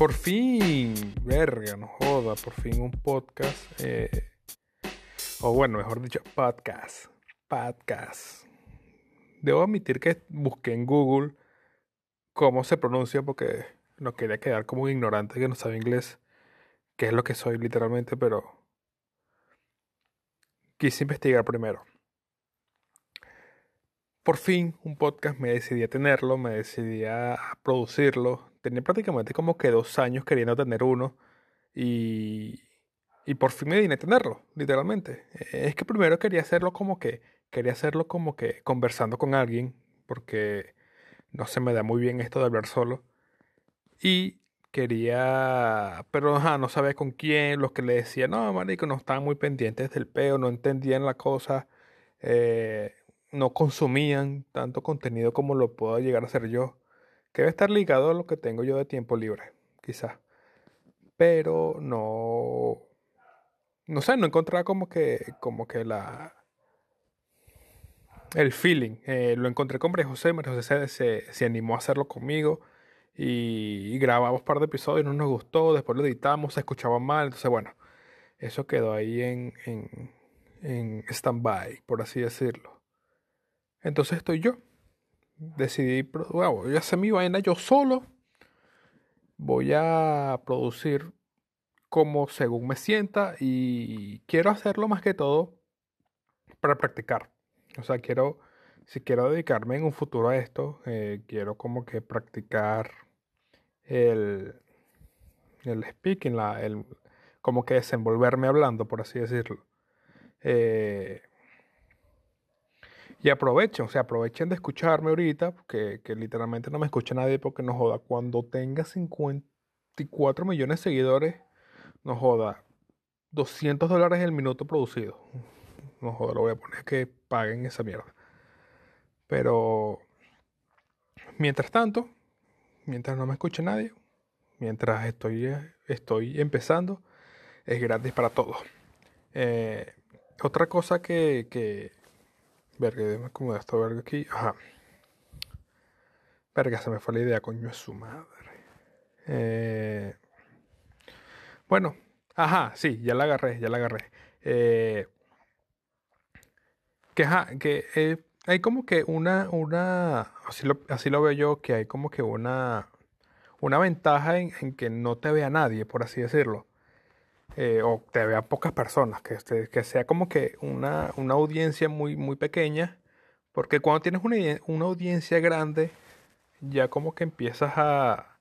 por fin, verga, no joda, por fin un podcast. Eh, o bueno, mejor dicho, podcast. Podcast. Debo admitir que busqué en Google cómo se pronuncia porque no quería quedar como un ignorante que no sabe inglés, que es lo que soy literalmente, pero quise investigar primero. Por fin un podcast me decidí a tenerlo, me decidí a producirlo, tenía prácticamente como que dos años queriendo tener uno y, y por fin me vine a tenerlo, literalmente. Eh, es que primero quería hacerlo como que, quería hacerlo como que conversando con alguien, porque no se me da muy bien esto de hablar solo. Y quería, pero no sabía con quién, los que le decían, no, marico, no estaban muy pendientes del peo, no entendían la cosa, eh, no consumían tanto contenido como lo puedo llegar a hacer yo que debe estar ligado a lo que tengo yo de tiempo libre, quizás. Pero no, no sé, no encontraba como que, como que la, el feeling. Eh, lo encontré con María José, María José se, se, animó a hacerlo conmigo y, grabamos un par de episodios, no nos gustó, después lo editamos, se escuchaba mal, entonces bueno, eso quedó ahí en, en, en stand-by, por así decirlo. Entonces estoy yo decidí, voy a hacer mi vaina yo solo. Voy a producir como según me sienta y quiero hacerlo más que todo para practicar. O sea, quiero, si quiero dedicarme en un futuro a esto, eh, quiero como que practicar el, el speaking, la, el, como que desenvolverme hablando, por así decirlo. Eh, y aprovechen, o sea, aprovechen de escucharme ahorita, que, que literalmente no me escucha nadie porque no joda. Cuando tenga 54 millones de seguidores, no joda. 200 dólares el minuto producido. No joda, lo voy a poner que paguen esa mierda. Pero, mientras tanto, mientras no me escuche nadie, mientras estoy, estoy empezando, es gratis para todos. Eh, otra cosa que, que Verga, déjame acomodar esto verga aquí. Ajá. Verga, se me fue la idea, coño, es su madre. Eh, bueno, ajá, sí, ya la agarré, ya la agarré. Eh, que ajá, que eh, hay como que una, una, así lo, así lo veo yo, que hay como que una, una ventaja en, en que no te vea nadie, por así decirlo. Eh, o te vea pocas personas, que, este, que sea como que una, una, audiencia muy, muy pequeña, porque cuando tienes una, una audiencia grande, ya como que empiezas a,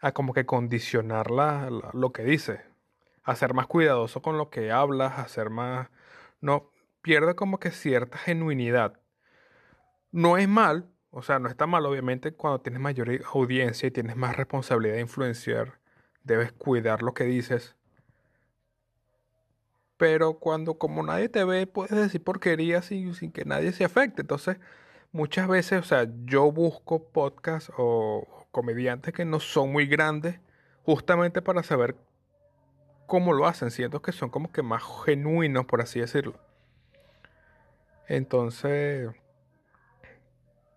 a como que condicionar lo que dices, a ser más cuidadoso con lo que hablas, a ser más... No, pierde como que cierta genuinidad. No es mal, o sea, no está mal, obviamente, cuando tienes mayor audiencia y tienes más responsabilidad de influenciar, debes cuidar lo que dices pero cuando como nadie te ve, puedes decir porquerías sin, sin que nadie se afecte. Entonces, muchas veces, o sea, yo busco podcasts o comediantes que no son muy grandes, justamente para saber cómo lo hacen. Siento que son como que más genuinos, por así decirlo. Entonces,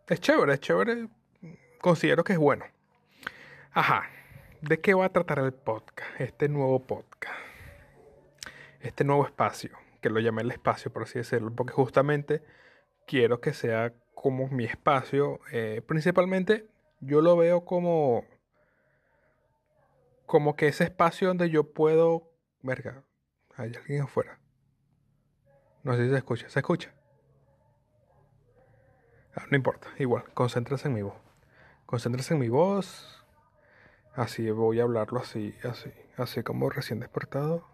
es chévere, es chévere. Considero que es bueno. Ajá. ¿De qué va a tratar el podcast? Este nuevo podcast este nuevo espacio, que lo llamé el espacio, por así decirlo, porque justamente quiero que sea como mi espacio. Eh, principalmente yo lo veo como, como que ese espacio donde yo puedo... Verga, hay alguien afuera. No sé si se escucha. ¿Se escucha? Ah, no importa, igual, concéntrese en mi voz. Concéntrese en mi voz. Así voy a hablarlo así, así, así como recién despertado.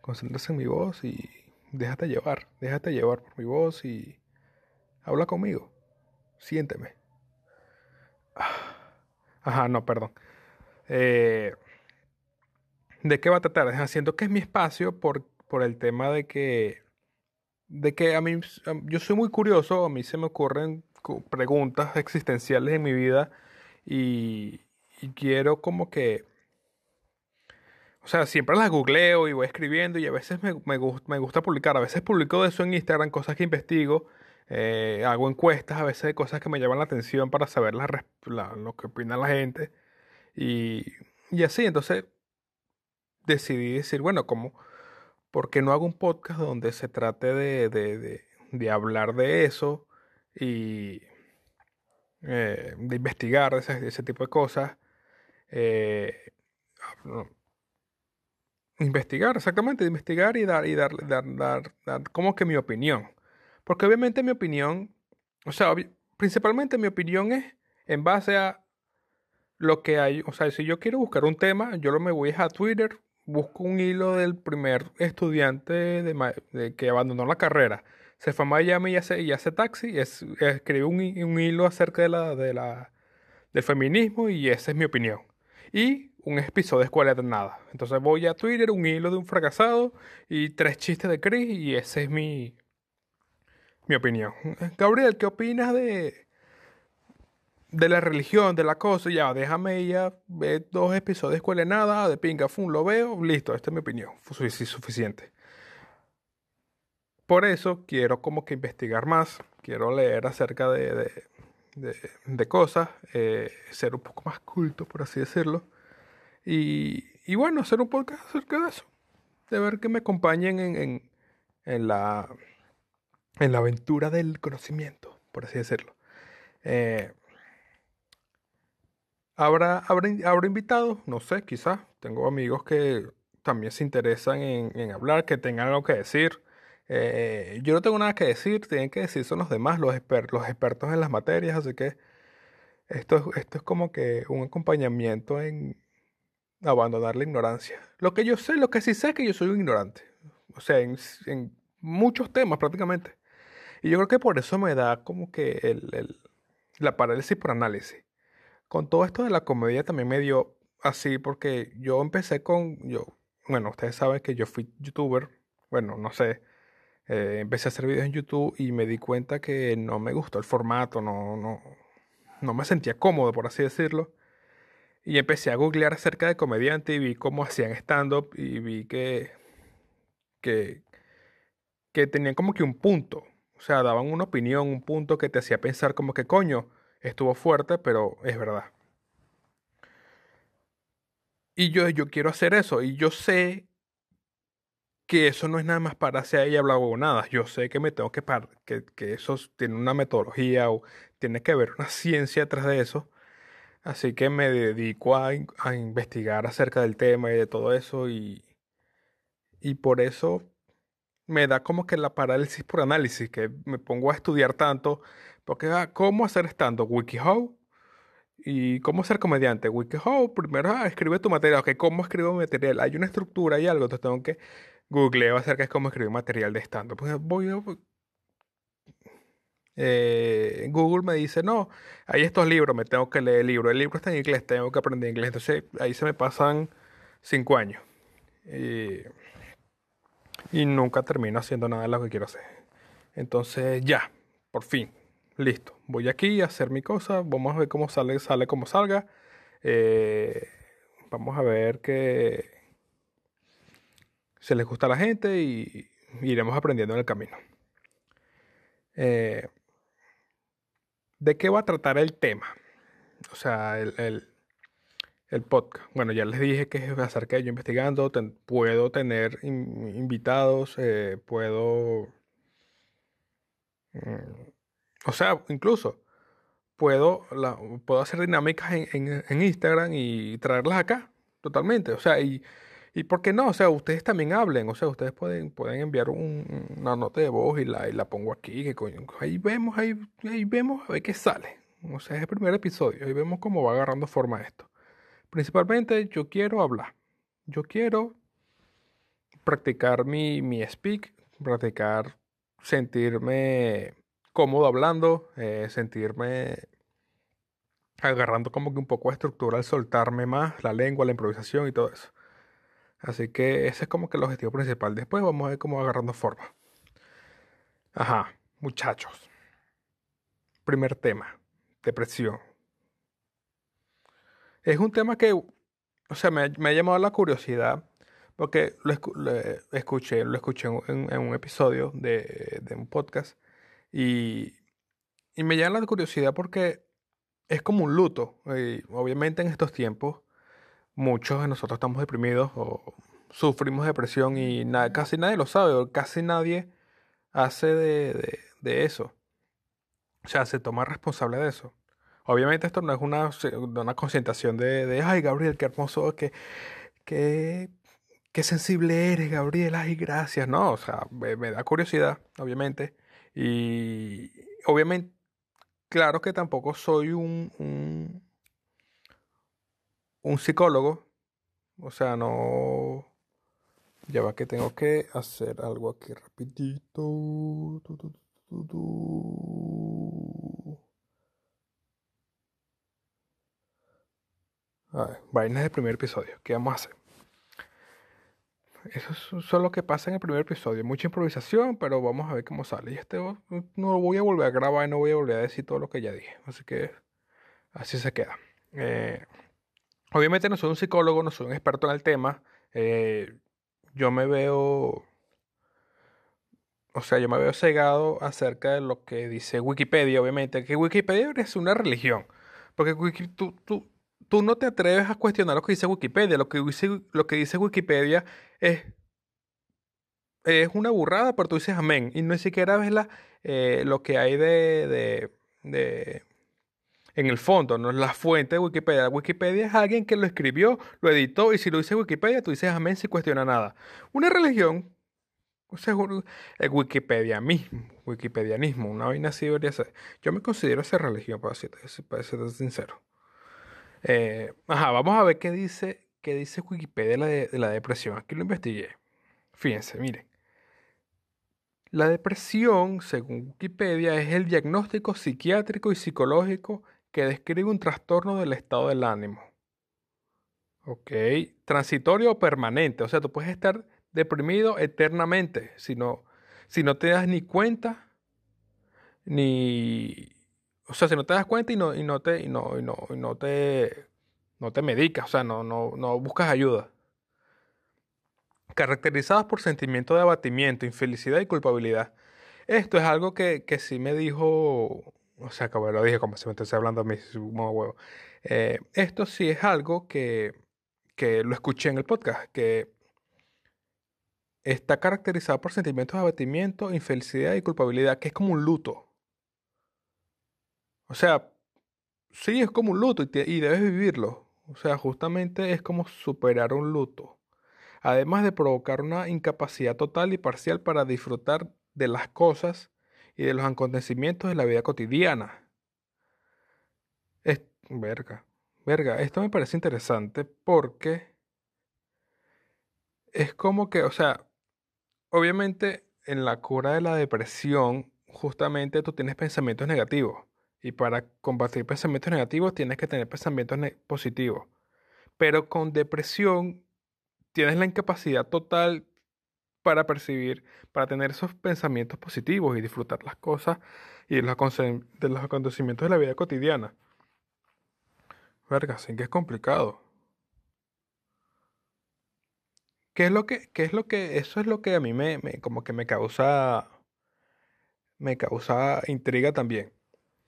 Concéntrate en mi voz y déjate llevar, déjate llevar por mi voz y habla conmigo. Siénteme. Ajá, no, perdón. Eh, ¿De qué va a tratar? Haciendo que es mi espacio por, por el tema de que, de que a mí, yo soy muy curioso, a mí se me ocurren preguntas existenciales en mi vida y, y quiero como que o sea, siempre las googleo y voy escribiendo y a veces me, me, me gusta publicar. A veces publico de eso en Instagram, cosas que investigo. Eh, hago encuestas a veces de cosas que me llaman la atención para saber la, lo que opina la gente. Y, y así, entonces decidí decir, bueno, como, ¿por qué no hago un podcast donde se trate de, de, de, hablar de eso y eh, de investigar ese, ese, tipo de cosas? Eh, investigar, exactamente, investigar y dar, y dar, dar, dar, dar como que mi opinión. Porque obviamente mi opinión, o sea, principalmente mi opinión es en base a lo que hay. O sea, si yo quiero buscar un tema, yo lo me voy a Twitter, busco un hilo del primer estudiante de, que abandonó la carrera. Se fue a Miami y hace, y hace taxi, y es, escribe un, un, hilo acerca de la, de la, del feminismo y esa es mi opinión. Y un episodio de Escuela de Nada. Entonces voy a Twitter, un hilo de un fracasado y tres chistes de Chris y ese es mi, mi opinión. Gabriel, ¿qué opinas de, de la religión, de la cosa? Ya, déjame ya ver dos episodios de Escuela de Nada, de Pinga Fun, lo veo, listo, esta es mi opinión, fue suficiente. Por eso quiero como que investigar más, quiero leer acerca de, de, de, cosas, eh, ser un poco más culto, por así decirlo. Y, y, bueno, hacer un podcast acerca de eso. De ver que me acompañen en, en, en la en la aventura del conocimiento, por así decirlo. Eh, ¿habrá, habrá, invitados? No sé, quizás. Tengo amigos que también se interesan en, hablar, que tengan algo que decir. Eh, yo no tengo nada que decir, tienen que decir son los demás, los, los expertos en las materias, así que esto, esto es como que un acompañamiento en abandonar la ignorancia. Lo que yo sé, lo que sí sé es que yo soy un ignorante. O sea, en, en muchos temas prácticamente. Y yo creo que por eso me da como que el, la parálisis por análisis. Con todo esto de la comedia también me dio así porque yo empecé con, yo, bueno, ustedes saben que yo fui youtuber, bueno, no sé, eh, empecé a hacer videos en YouTube y me di cuenta que no me gustó el formato, no, no, no me sentía cómodo, por así decirlo. Y empecé a googlear acerca de comediante y vi cómo hacían stand-up y vi que, que, que tenían como que un punto. O sea, daban una opinión, un punto que te hacía pensar como que coño, estuvo fuerte, pero es verdad. Y yo, yo quiero hacer eso. Y yo sé que eso no es nada más para hacer ahí hablar nada. Yo sé que me tengo que parar, que, que eso tiene una metodología o tiene que haber una ciencia detrás de eso. Así que me dedico a, a investigar acerca del tema y de todo eso. Y, y por eso me da como que la parálisis por análisis, que me pongo a estudiar tanto, porque ah, ¿cómo hacer estando? WikiHow. ¿Y cómo ser comediante? WikiHow, primero ah, escribe tu material, ok, ¿cómo escribo material? Hay una estructura y algo, entonces tengo que googleo acerca de cómo escribir material de stand Pues voy eh, Google me dice, no, hay estos libros, me tengo que leer el libro. El libro está en inglés, tengo que aprender inglés. Entonces ahí se me pasan cinco años. Y nunca termino haciendo nada de lo que quiero hacer. Entonces ya, por fin, listo. Voy aquí a hacer mi cosa, vamos a ver cómo sale, sale como salga. Eh, vamos a ver que se les gusta a la gente y iremos aprendiendo en el camino. Eh, ¿De qué va a tratar el tema? O sea, el, el podcast. Bueno, ya les dije que es acerca de yo investigando. puedo tener invitados, eh, puedo. Mm, o sea, incluso puedo, puedo hacer dinámicas en, en, Instagram y traerlas acá, totalmente. O sea, y, y ¿por qué no? O sea, ustedes también hablen. O sea, ustedes pueden, pueden enviar una nota de voz y la, y la pongo aquí. Que ahí vemos, ahí, ahí vemos a ver qué sale. O sea, es el primer episodio. Ahí vemos cómo va agarrando forma esto. Principalmente yo quiero hablar. Yo quiero practicar mi, mi speak, practicar sentirme cómodo hablando, eh, sentirme agarrando como que un poco de estructura al soltarme más la lengua, la improvisación y todo eso. Así que ese es como que el objetivo principal. Después vamos a ver cómo agarrando forma. Ajá, muchachos. Primer tema, depresión es un tema que, o sea, me, ha llamado la curiosidad porque lo, escuché, lo escuché en, un episodio de, un podcast y, y, me llama la curiosidad porque es como un luto. Y obviamente en estos tiempos muchos de nosotros estamos deprimidos o sufrimos depresión y casi nadie lo sabe o casi nadie hace de, de, eso. O sea, se toma responsable de eso. Obviamente esto no es una, una concentración de, de, ay, Gabriel, qué hermoso, qué, qué, qué sensible eres, Gabriel, ay, gracias. No, o sea, me, da curiosidad, obviamente. Y obviamente, claro que tampoco soy un, un psicólogo. O sea, no... Ya va que tengo que hacer algo aquí rapidito. A ver, vainas del primer episodio. ¿Qué vamos a hacer? Eso es lo que pasa en el primer episodio. Mucha improvisación, pero vamos a ver cómo sale. Y este no lo voy a volver a grabar y no voy a volver a decir todo lo que ya dije. Así que así se queda. Eh, obviamente no soy un psicólogo, no soy un experto en el tema. Eh, yo me veo, o sea, yo me veo cegado acerca de lo que dice Wikipedia, obviamente, que Wikipedia es una religión, porque tú, tú, tú no te atreves a cuestionar lo que dice Wikipedia, lo que dice, lo que dice Wikipedia es, es una burrada, pero tú dices amén, y no siquiera ves la, eh, lo que hay de, de en el fondo, no es la fuente de Wikipedia. Wikipedia es alguien que lo escribió, lo editó, y si lo dice Wikipedia, tú dices amén sin cuestiona nada. Una religión, seguro, el Wikipedia mismo, Wikipedianismo, una vaina así debería ser. Yo me considero esa religión, para ser, para ser sincero. Eh, ajá, vamos a ver qué dice, qué dice Wikipedia de la, de la depresión. Aquí lo investigué. Fíjense, miren. La depresión, según Wikipedia, es el diagnóstico psiquiátrico y psicológico que describe un trastorno del estado del ánimo. Ok, transitorio o permanente, o sea, tú puedes estar deprimido eternamente si no, si no te das ni cuenta, ni, o sea, si no te das cuenta y no, y no te, y no, y no, y no te, no te medicas, o sea, no, no, no buscas ayuda. Caracterizadas por sentimientos de abatimiento, infelicidad y culpabilidad. Esto es algo que, que sí me dijo o sea, como lo dije, como si me estuviese hablando huevo. Eh, esto sí es algo que, que lo escuché en el podcast, que está caracterizado por sentimientos de abatimiento, infelicidad y culpabilidad, que es como un luto. O sea, sí es como un luto y, y debes vivirlo. O sea, justamente es como superar un luto. Además de provocar una incapacidad total y parcial para disfrutar de las cosas y de los acontecimientos de la vida cotidiana. Es, verga, verga, esto me parece interesante porque es como que, o sea, obviamente en la cura de la depresión, justamente tú tienes pensamientos negativos. Y para combatir pensamientos negativos tienes que tener pensamientos positivos. Pero con depresión tienes la incapacidad total para percibir, para tener esos pensamientos positivos y disfrutar las cosas y los, de los acontecimientos de la vida cotidiana. Verga, sí que es complicado. ¿Qué es lo que, qué es lo que, eso es lo que a mí me, me, como que me causa, me causa intriga también.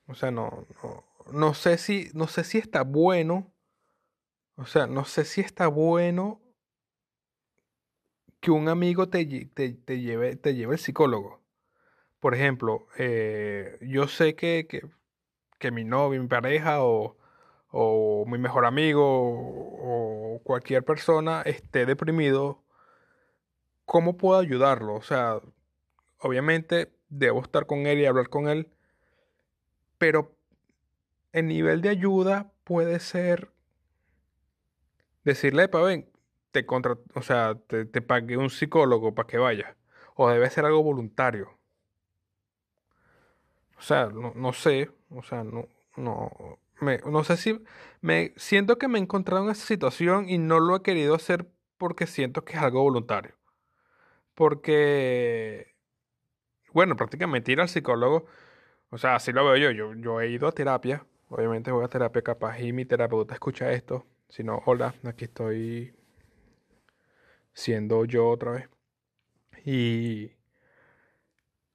O sea, no, no, no sé si, no sé si está bueno, o sea, no sé si está bueno que un amigo te, lleve, te lleve el psicólogo. Por ejemplo, eh, yo sé que, que, mi novio, mi pareja o, o mi mejor amigo o, cualquier persona esté deprimido, ¿cómo puedo ayudarlo? O sea, obviamente debo estar con él y hablar con él, pero el nivel de ayuda puede ser decirle, pa, ven, te contra, o sea, te, te pague un psicólogo para que vaya. O debe ser algo voluntario. O sea, no, no sé, o sea, no, no, me, no sé si me siento que me he encontrado en esa situación y no lo he querido hacer porque siento que es algo voluntario. Porque, bueno, prácticamente ir al psicólogo, o sea, así lo veo yo, yo, yo he ido a terapia, obviamente voy a terapia capaz y mi terapeuta escucha esto, si no, hola, aquí estoy siendo yo otra vez. Y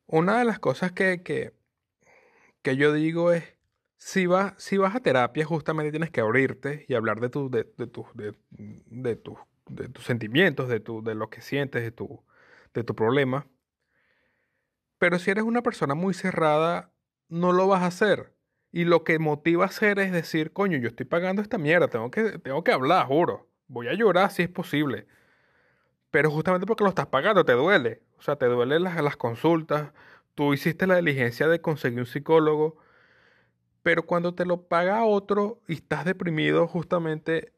una de las cosas que, que, que yo digo es, si vas, si vas a terapia, justamente tienes que abrirte y hablar de, de, de, tus- de, de tus sentimientos, de, tu, de lo que sientes, de tu, de tu problema. Pero si eres una persona muy cerrada, no lo vas a hacer. Y lo que motiva a hacer es decir, coño, yo estoy pagando esta mierda, tengo que, tengo que hablar, juro. Voy a llorar si es posible. Pero justamente porque lo estás pagando, te duele. O sea, te duelen las, las consultas. Tú hiciste la diligencia de conseguir un psicólogo. Pero cuando te lo paga otro y estás deprimido, justamente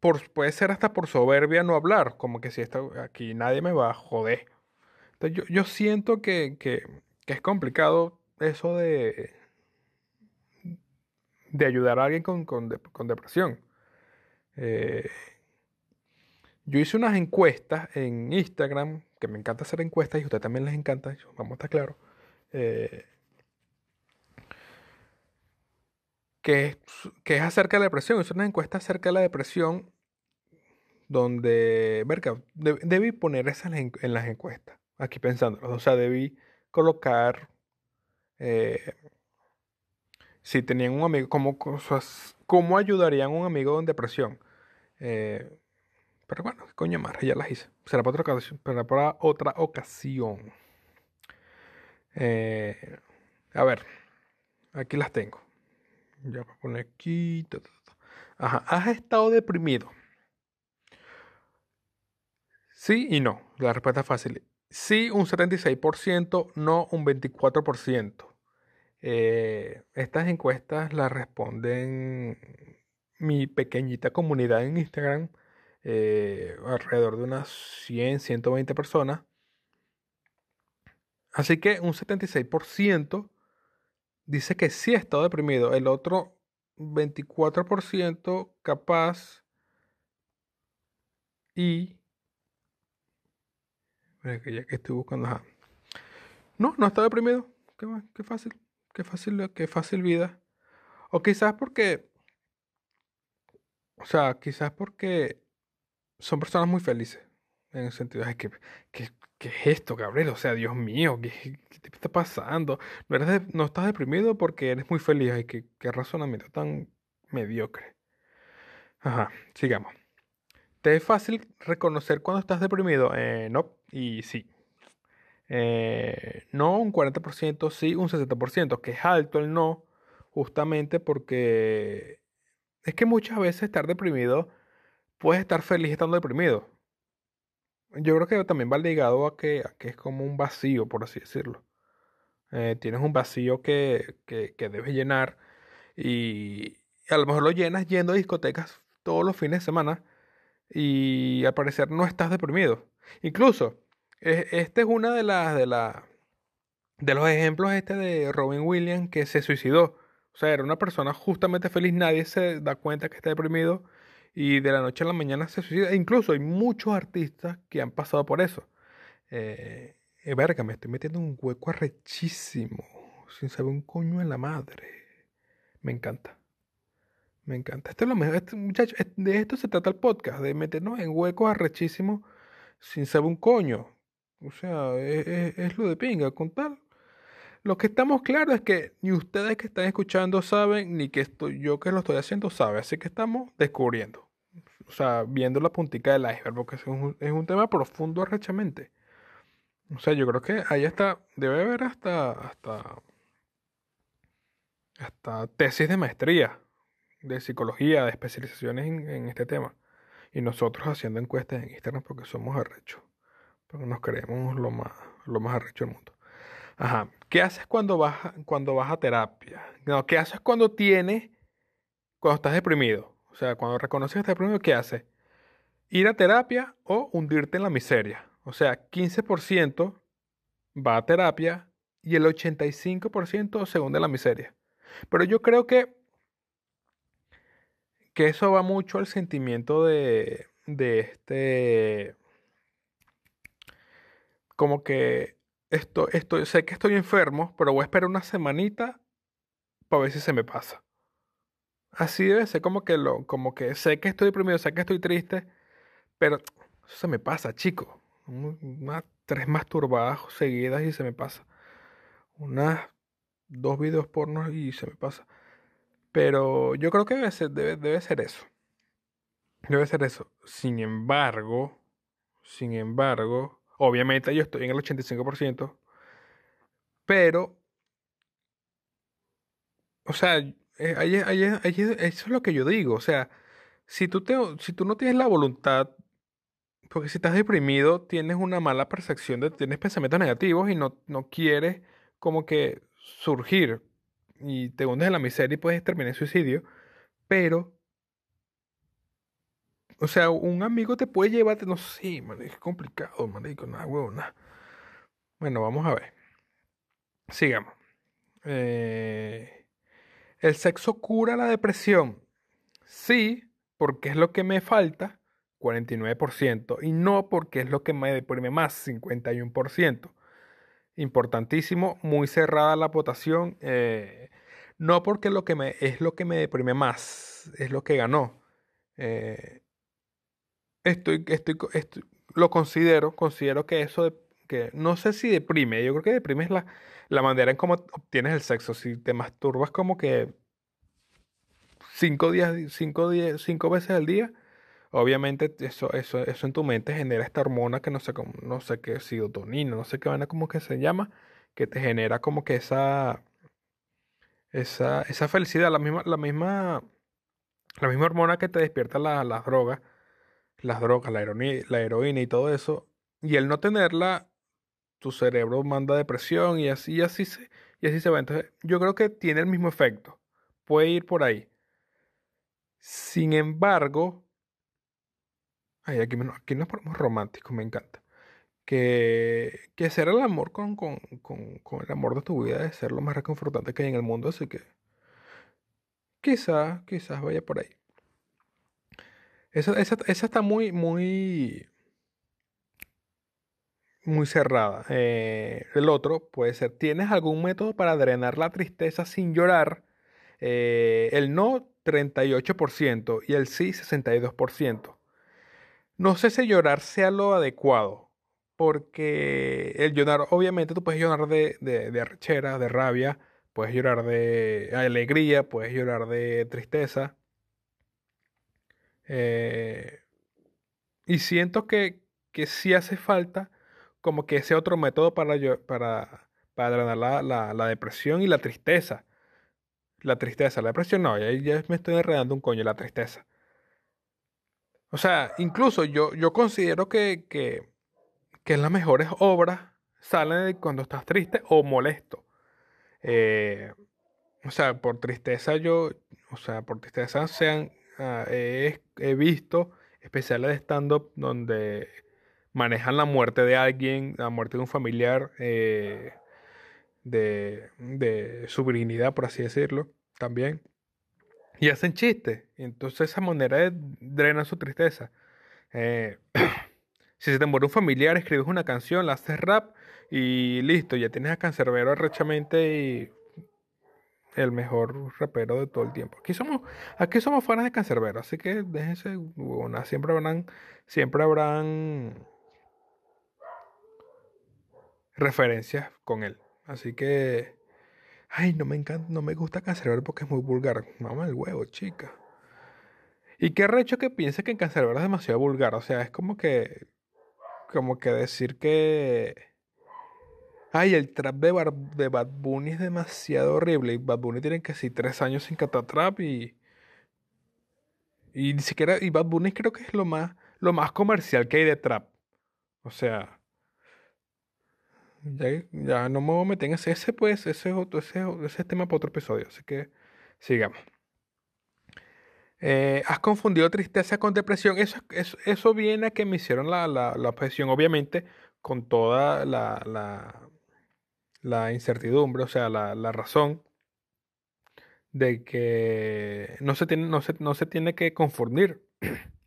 por, puede ser hasta por soberbia no hablar. Como que si esto, aquí nadie me va a joder. Entonces yo, yo siento que, que, que es complicado eso de, de ayudar a alguien con, con, con depresión. Eh, yo hice unas encuestas en Instagram, que me encanta hacer encuestas y a ustedes también les encanta, vamos a estar claros. eh, que que es acerca de la depresión. Es una encuesta acerca de la depresión donde, verga, de- debí poner esas en, las encuestas, aquí pensándolo. O sea, debí colocar eh, si tenían un amigo, cómo, cómo ayudarían a un amigo en depresión. Eh, pero bueno, coño madre, ya las hice. Será para otra ocasión. Para otra ocasión. Eh, a ver, aquí las tengo. Ya voy a poner aquí. Ajá, ¿has estado deprimido? Sí y no. La respuesta es fácil. Sí, un 76%, no un 24%. Eh, estas encuestas las responden mi pequeñita comunidad en Instagram, eh, alrededor de unas 100, 120 personas. Así que un 76% dice que sí ha estado deprimido. El otro 24% capaz y... Ya que estoy buscando... ajá. No, no está deprimido. Qué, qué fácil. Qué fácil, qué fácil vida. O quizás porque... O sea, quizás porque son personas muy felices. En el sentido de que, que, ¿qué es esto, Gabriel? O sea, Dios mío, ¿qué, qué te está pasando? No, eres no estás deprimido porque eres muy feliz. Ay, qué, qué razonamiento tan mediocre. Ajá, sigamos. ¿Te es fácil reconocer cuando estás deprimido? Eh, no, y sí. Eh, no, un 40%, sí, un 60%, que es alto el no, justamente porque es que muchas veces estar deprimido, puedes estar feliz estando deprimido. Yo creo que también va ligado a que, a que es como un vacío, por así decirlo. Eh, tienes un vacío que, que, que debes llenar y a lo mejor lo llenas yendo a discotecas todos los fines de semana y al parecer no estás deprimido. Incluso, e- este es una de las de de los ejemplos este de Robin Williams que se suicidó. O sea, era una persona justamente feliz, nadie se da cuenta que está deprimido y de la noche a la mañana se suicida. Incluso hay muchos artistas que han pasado por eso. Eh, eh, verga, me estoy metiendo en un hueco arrechísimo, sin saber un coño en la madre. Me encanta. Me encanta. Esto es lo mejor. Este, muchacho, de esto se trata el podcast, de meternos en huecos arrechísimos sin saber un coño. O sea, es, es- es lo de pinga, con tal. Lo que estamos claros es que ni ustedes que están escuchando saben, ni que estoy, yo que lo estoy haciendo sabe. Así que estamos descubriendo. O sea, viendo la puntica del iceberg, porque es un, es un tema profundo arrechamente. O sea, yo creo que ahí está, debe haber hasta, hasta, hasta tesis de maestría de psicología, de especializaciones en, en este tema. Y nosotros haciendo encuestas en Instagram porque somos arrechos. Porque nos creemos lo más, lo más arrecho del mundo. Ajá. ¿Qué haces cuando vas, cuando vas a terapia? No, ¿qué haces cuando tienes, cuando estás deprimido? O sea, cuando reconoces que estás deprimido, ¿qué haces? Ir a terapia o hundirte en la miseria. O sea, 15% va a terapia y el 85% se hunde en la miseria. Pero yo creo que que eso va mucho al sentimiento de, de este, como que esto, sé que estoy enfermo, pero voy a esperar una semanita para ver si se me pasa. Así debe ser como que lo, como que sé que estoy deprimido, sé que estoy triste, pero se me pasa, chico. Un- Unas tres masturbadas seguidas y se me pasa. Unas dos videos pornos y se me pasa. Pero yo creo que debe, debe ser eso. Debe ser eso. Sin embargo, sin embargo, obviamente yo estoy en el 85%, pero, o sea, eh, eso es lo que yo digo. O sea, si tú, te, si tú no tienes la voluntad, porque si estás deprimido, tienes una mala percepción, de, tienes pensamientos negativos y no, no quieres como que surgir y te hundes en la miseria y puedes terminar en suicidio, pero, o sea, un amigo te puede llevarte, no sé, man, es complicado, marico, nada, huevo, nada. Bueno, vamos a ver. Sigamos. Eh, ¿el sexo cura la depresión? Sí, porque es lo que me falta, 49%, y no porque es lo que me deprime más, 51%. Importantísimo, muy cerrada la votación. eh, no porque lo que me, es lo que me deprime más, es lo que ganó. Eh, estoy, estoy, estoy- lo considero, considero que eso, que no sé si deprime, yo creo que deprime es la, la manera en cómo obtienes el sexo. Si te masturbas como que cinco días, cinco cinco veces al día, obviamente eso, eso, eso en tu mente genera esta hormona que no sé cómo, no sé qué, no sé qué vaina como que se llama, que te genera como que esa, esa, esa felicidad, la misma, la misma, la misma hormona que te despierta la- las drogas, las drogas, la heroína, la heroína y todo eso, y el no tenerla, tu cerebro manda depresión y así, y así se, y así se va. Entonces, yo creo que tiene el mismo efecto. Puede ir por ahí. Sin embargo, ay, aquí, aquí nos ponemos románticos, me encanta. Que, que hacer el amor con, con, con, con el amor de tu vida es ser lo más reconfortante que hay en el mundo, así que quizás, quizás vaya por ahí. Esa, esa, esa está muy, muy, muy cerrada. Eh, el otro puede ser, ¿tienes algún método para drenar la tristeza sin llorar? Eh, el no, 38% y el sí, 62%. No sé si llorar sea lo adecuado, porque el llorar, obviamente tú puedes llorar de, de, de arrechera, de rabia, puedes llorar de alegría, puedes llorar de tristeza. Eh, y siento que, que sí hace falta como que ese otro método para, llo- para, para drenar la, la, la depresión y la tristeza. La tristeza, la depresión no, ya, ya me estoy enredando un coño, la tristeza. O sea, incluso yo, yo considero que, que, que las mejores obras salen cuando estás triste o molesto. Eh, o sea, por tristeza yo, o sea, por tristeza sean, ah, he, visto especiales de stand-up donde manejan la muerte de alguien, la muerte de un familiar, eh, de, de su virginidad, por así decirlo, también. Y hacen chistes. Entonces esa manera de drena su tristeza. Eh, si se te muere un familiar, escribes una canción, la haces rap y listo, ya tienes a Cancerbero arrechamente y el mejor rapero de todo el tiempo. Aquí somos, aquí somos de Cancerbero, así que déjense huevonas. Siempre habrán, siempre habrán referencias con él. Así que, ay, no me encanta, no me gusta Cancerbero porque es muy vulgar. Mamá el huevo, chica. Y qué recho que piense que Cancerbero es demasiado vulgar. O sea, es como que, como que decir que, ay, el trap de, Bad Bunny es demasiado horrible. Y Bad Bunny tiene sí tres años sin catar trap y, y ni siquiera, y Bad Bunny creo que es lo más, lo más comercial que hay de trap. O sea, ya, ya no me voy a meter en ese, ese pues, ese es otro, ese, ese es tema para otro episodio. Así que sigamos. Eh, ¿has confundido tristeza con depresión? Eso, eso, eso viene a que me hicieron la, la, la objeción, obviamente, con toda la, la, la incertidumbre, o sea, la, la razón de que no se tiene, no se, no se tiene que confundir.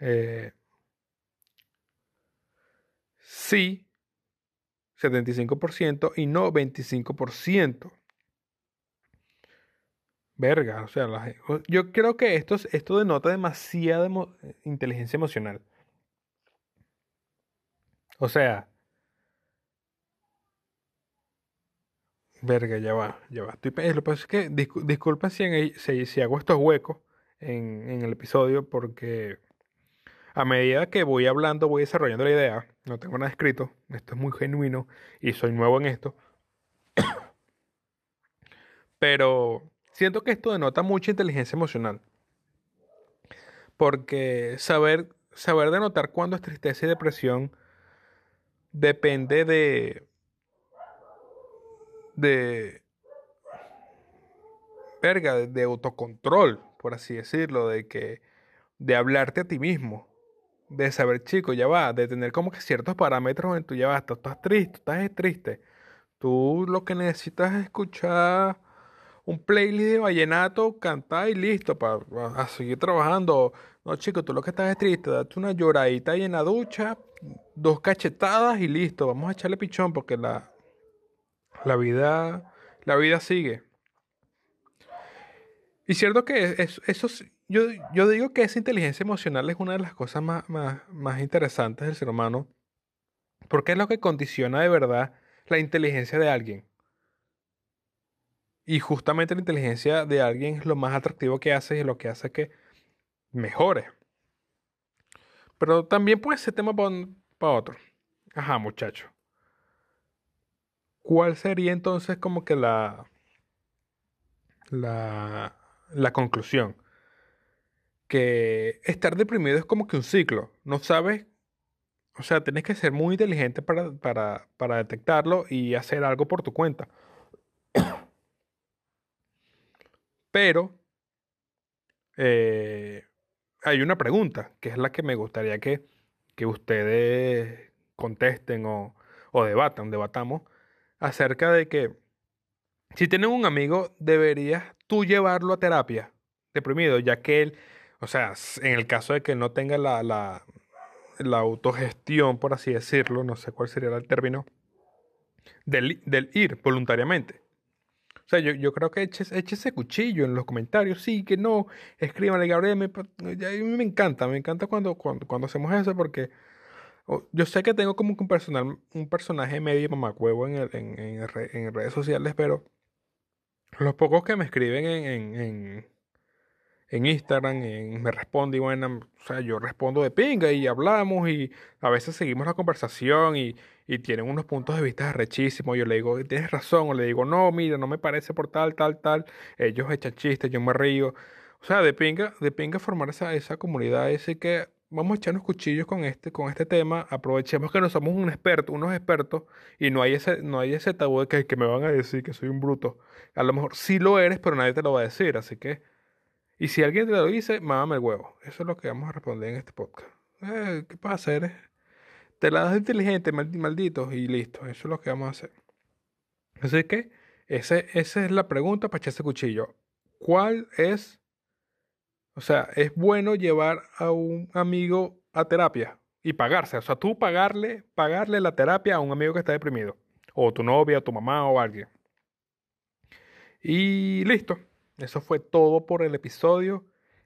Eh, sí, 75% y no 25%. Verga, o sea, yo creo que esto, es- esto denota demasiada inteligencia emocional. O sea, Verga, ya va, ya va. Estoy, lo que pasa es que disculpen si, si, hago estos huecos en, en el episodio porque a medida que voy hablando voy desarrollando la idea. No tengo nada escrito. Esto es muy genuino y soy nuevo en esto. Pero siento que esto denota mucha inteligencia emocional. Porque saber, saber denotar cuándo es tristeza y depresión depende de. De. verga, de, autocontrol, por así decirlo, de que. de hablarte a ti mismo. De saber, chico, ya va, de tener como que ciertos parámetros en tu ya va, tú estás triste, estás triste. Tú lo que necesitas es escuchar un playlist de vallenato, cantar y listo, para, seguir trabajando. No, chico, tú lo que estás es triste, date una lloradita ahí en la ducha, dos cachetadas y listo, vamos a echarle pichón porque la, la vida, la vida sigue. Y cierto que eso, yo, yo, digo que esa inteligencia emocional es una de las cosas más, más, más interesantes del ser humano, porque es lo que condiciona de verdad la inteligencia de alguien. Y justamente la inteligencia de alguien es lo más atractivo que hace y lo que hace que mejore. Pero también puede ser tema para otro. Ajá, muchacho. ¿Cuál sería entonces como que la, la, conclusión? Que estar deprimido es como que un ciclo. No sabes, o sea, tienes que ser muy inteligente para, para, para detectarlo y hacer algo por tu cuenta. Pero eh, hay una pregunta, que es la que me gustaría que, ustedes contesten o, o debatan, debatamos, acerca de que si tienen un amigo, deberías tú llevarlo a terapia deprimido, ya que él, o sea, en el caso de que no tenga la, la, la autogestión, por así decirlo, no sé cuál sería el término, del, del ir voluntariamente. O sea, yo, yo creo que eche, ese cuchillo en los comentarios, sí, que no, escríbanle, Gabriel, me, me encanta, me encanta cuando, cuando, cuando hacemos eso porque yo sé que tengo como un, personal, un personaje medio mamacuevo en, el, en, en, en, redes sociales, pero los pocos que me escriben en, en, en Instagram, me responde y bueno, o sea, yo respondo de pinga y hablamos y a veces seguimos la conversación y, y tienen unos puntos de vista rechísimos. Yo le digo, tienes razón, o le digo, no, mira, no me parece por tal, tal, tal. Ellos echan chistes, yo me río. O sea, de pinga, de pinga formar esa, esa comunidad, así que vamos a echarnos cuchillos con este, con este tema. Aprovechemos que no somos un experto, unos expertos, y no hay ese, no hay ese tabú de que, que me van a decir que soy un bruto. A lo mejor sí lo eres, pero nadie te lo va a decir, así que. Y si alguien te lo dice, mámame el huevo. Eso es lo que vamos a responder en este podcast. Eh, ¿Qué pasa? Eres, te la das inteligente, maldito, y listo. Eso es lo que vamos a hacer. Así que ese, esa es la pregunta para ese cuchillo. ¿Cuál es, o sea, es bueno llevar a un amigo a terapia y pagarse? O sea, tú pagarle, pagarle la terapia a un amigo que está deprimido. O tu novia, o tu mamá, o alguien. Y listo. Eso fue todo por el episodio.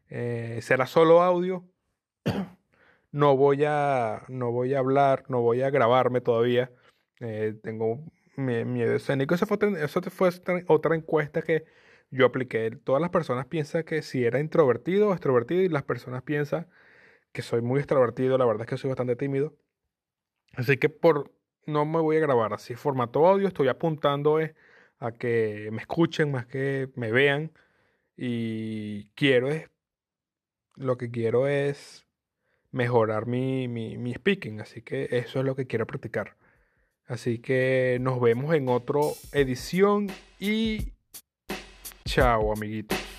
Eh, será solo audio. No voy a, no voy a hablar, no voy a grabarme todavía. Eh, tengo miedo escénico. Eso fue, eso fue otra encuesta que yo apliqué. Todas las personas piensan que si era introvertido o extrovertido y las personas piensan que soy muy extrovertido. La verdad es que soy bastante tímido. Así que por no me voy a grabar así formato audio. Estoy apuntando a que me escuchen más que me vean. Y quiero es, lo que quiero es mejorar mi, mi, mi speaking. Así que eso es lo que quiero practicar. Así que nos vemos en otra edición y chao amiguitos.